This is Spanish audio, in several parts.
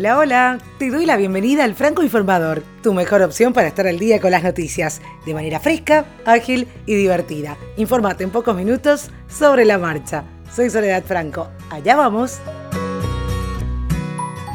Hola, hola. Te doy la bienvenida al Franco Informador, tu mejor opción para estar al día con las noticias, de manera fresca, ágil y divertida. Infórmate en pocos minutos sobre la marcha. Soy Soledad Franco. Allá vamos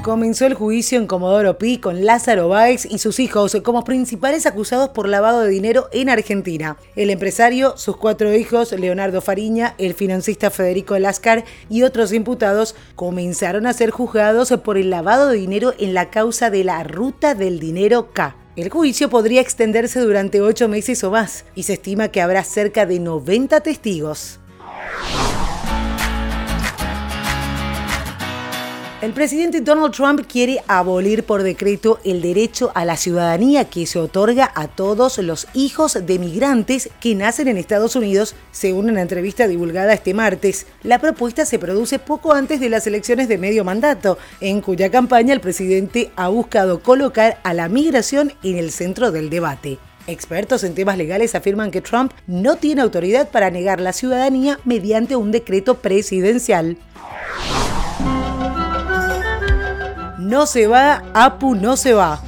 comenzó el juicio en Comodoro Pi con Lázaro Báez y sus hijos como principales acusados por lavado de dinero en Argentina. El empresario, sus cuatro hijos, Leonardo Fariña, el financista Federico Lascar y otros imputados comenzaron a ser juzgados por el lavado de dinero en la causa de la Ruta del Dinero K. El juicio podría extenderse durante ocho meses o más y se estima que habrá cerca de 90 testigos. El presidente Donald Trump quiere abolir por decreto el derecho a la ciudadanía que se otorga a todos los hijos de migrantes que nacen en Estados Unidos, según una entrevista divulgada este martes. La propuesta se produce poco antes de las elecciones de medio mandato, en cuya campaña el presidente ha buscado colocar a la migración en el centro del debate. Expertos en temas legales afirman que Trump no tiene autoridad para negar la ciudadanía mediante un decreto presidencial. No se va, Apu no se va.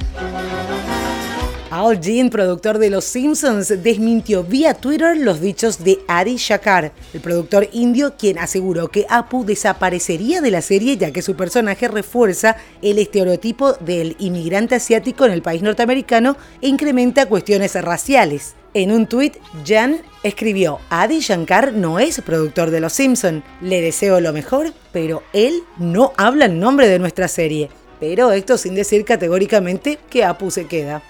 Al Jean, productor de Los Simpsons, desmintió vía Twitter los dichos de Adi Shakar, el productor indio, quien aseguró que Apu desaparecería de la serie ya que su personaje refuerza el estereotipo del inmigrante asiático en el país norteamericano e incrementa cuestiones raciales. En un tuit, Jan escribió, Adi Shankar no es productor de Los Simpsons, le deseo lo mejor, pero él no habla en nombre de nuestra serie pero esto sin decir categóricamente que Apu se queda.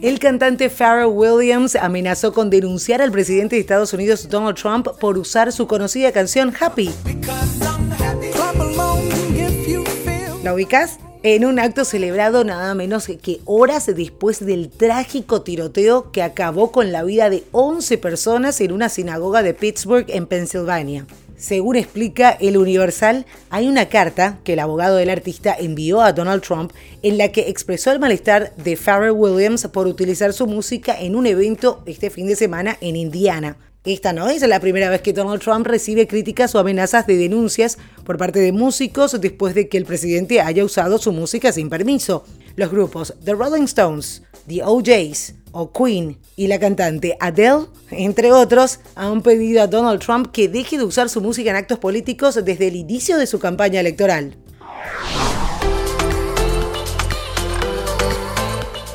El cantante Pharrell Williams amenazó con denunciar al presidente de Estados Unidos Donald Trump por usar su conocida canción Happy. ¿La ubicas? En un acto celebrado nada menos que horas después del trágico tiroteo que acabó con la vida de 11 personas en una sinagoga de Pittsburgh, en Pensilvania. Según explica el Universal, hay una carta que el abogado del artista envió a Donald Trump en la que expresó el malestar de Pharrell Williams por utilizar su música en un evento este fin de semana en Indiana. Esta no es la primera vez que Donald Trump recibe críticas o amenazas de denuncias por parte de músicos después de que el presidente haya usado su música sin permiso. Los grupos The Rolling Stones, The OJs o Queen y la cantante Adele, entre otros, han pedido a Donald Trump que deje de usar su música en actos políticos desde el inicio de su campaña electoral.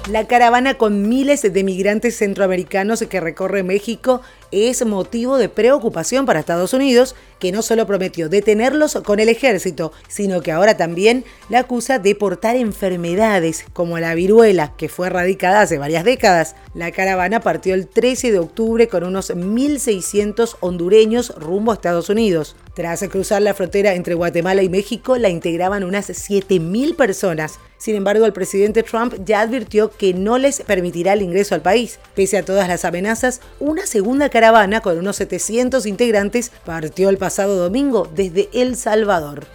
La caravana con miles de migrantes centroamericanos que recorre México es motivo de preocupación para Estados Unidos, que no solo prometió detenerlos con el ejército, sino que ahora también la acusa de portar enfermedades como la viruela, que fue erradicada hace varias décadas. La caravana partió el 13 de octubre con unos 1.600 hondureños rumbo a Estados Unidos. Tras cruzar la frontera entre Guatemala y México, la integraban unas 7.000 personas. Sin embargo, el presidente Trump ya advirtió que no les permitirá el ingreso al país. Pese a todas las amenazas, una segunda caravana caravana con unos 700 integrantes partió el pasado domingo desde El Salvador.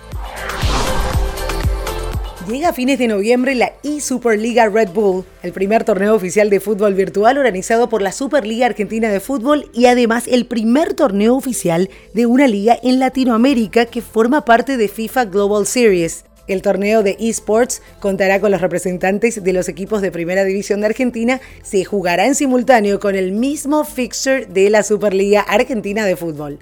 Llega a fines de noviembre la eSuperliga Red Bull, el primer torneo oficial de fútbol virtual organizado por la Superliga Argentina de Fútbol y además el primer torneo oficial de una liga en Latinoamérica que forma parte de FIFA Global Series. El torneo de esports contará con los representantes de los equipos de Primera División de Argentina. Se jugará en simultáneo con el mismo fixture de la Superliga Argentina de Fútbol.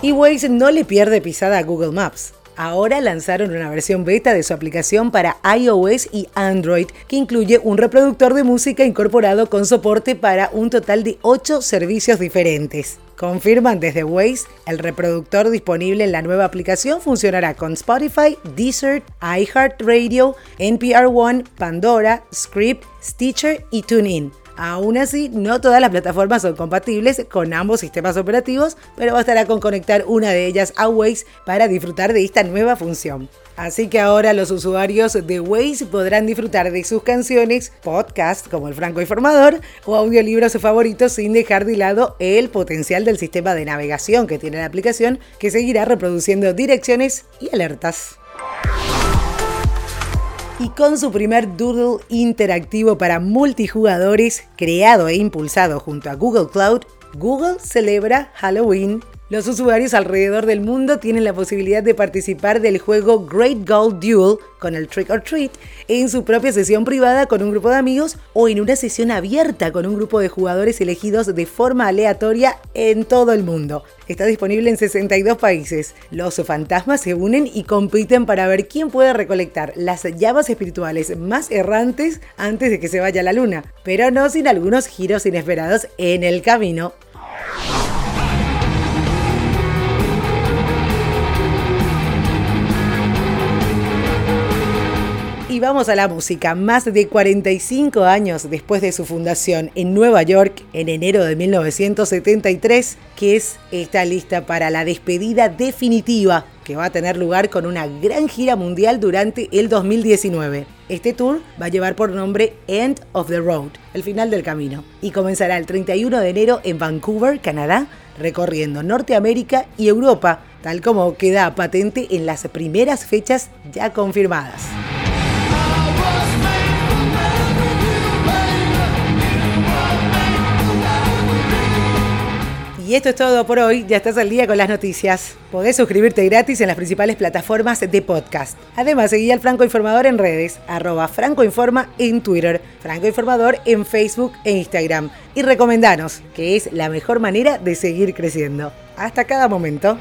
Y no le pierde pisada a Google Maps. Ahora lanzaron una versión beta de su aplicación para iOS y Android que incluye un reproductor de música incorporado con soporte para un total de 8 servicios diferentes. Confirman desde Waze, el reproductor disponible en la nueva aplicación funcionará con Spotify, Deezer, iHeartRadio, NPR One, Pandora, Script, Stitcher y TuneIn. Aún así, no todas las plataformas son compatibles con ambos sistemas operativos, pero bastará con conectar una de ellas a Waze para disfrutar de esta nueva función. Así que ahora los usuarios de Waze podrán disfrutar de sus canciones, podcast como el Franco Informador o audiolibros favoritos sin dejar de lado el potencial del sistema de navegación que tiene la aplicación que seguirá reproduciendo direcciones y alertas. Y con su primer doodle interactivo para multijugadores, creado e impulsado junto a Google Cloud, Google celebra Halloween los usuarios alrededor del mundo tienen la posibilidad de participar del juego Great Gold Duel con el Trick or Treat en su propia sesión privada con un grupo de amigos o en una sesión abierta con un grupo de jugadores elegidos de forma aleatoria en todo el mundo. Está disponible en 62 países. Los fantasmas se unen y compiten para ver quién puede recolectar las llamas espirituales más errantes antes de que se vaya la luna, pero no sin algunos giros inesperados en el camino. Y vamos a la música. Más de 45 años después de su fundación en Nueva York, en enero de 1973, que es esta lista para la despedida definitiva que va a tener lugar con una gran gira mundial durante el 2019. Este tour va a llevar por nombre End of the Road, el final del camino, y comenzará el 31 de enero en Vancouver, Canadá, recorriendo Norteamérica y Europa, tal como queda patente en las primeras fechas ya confirmadas. Y esto es todo por hoy, ya estás al día con las noticias. Podés suscribirte gratis en las principales plataformas de podcast. Además, seguí al Franco Informador en redes, arroba francoinforma en Twitter, Franco Informador en Facebook e Instagram. Y recomendanos, que es la mejor manera de seguir creciendo. Hasta cada momento.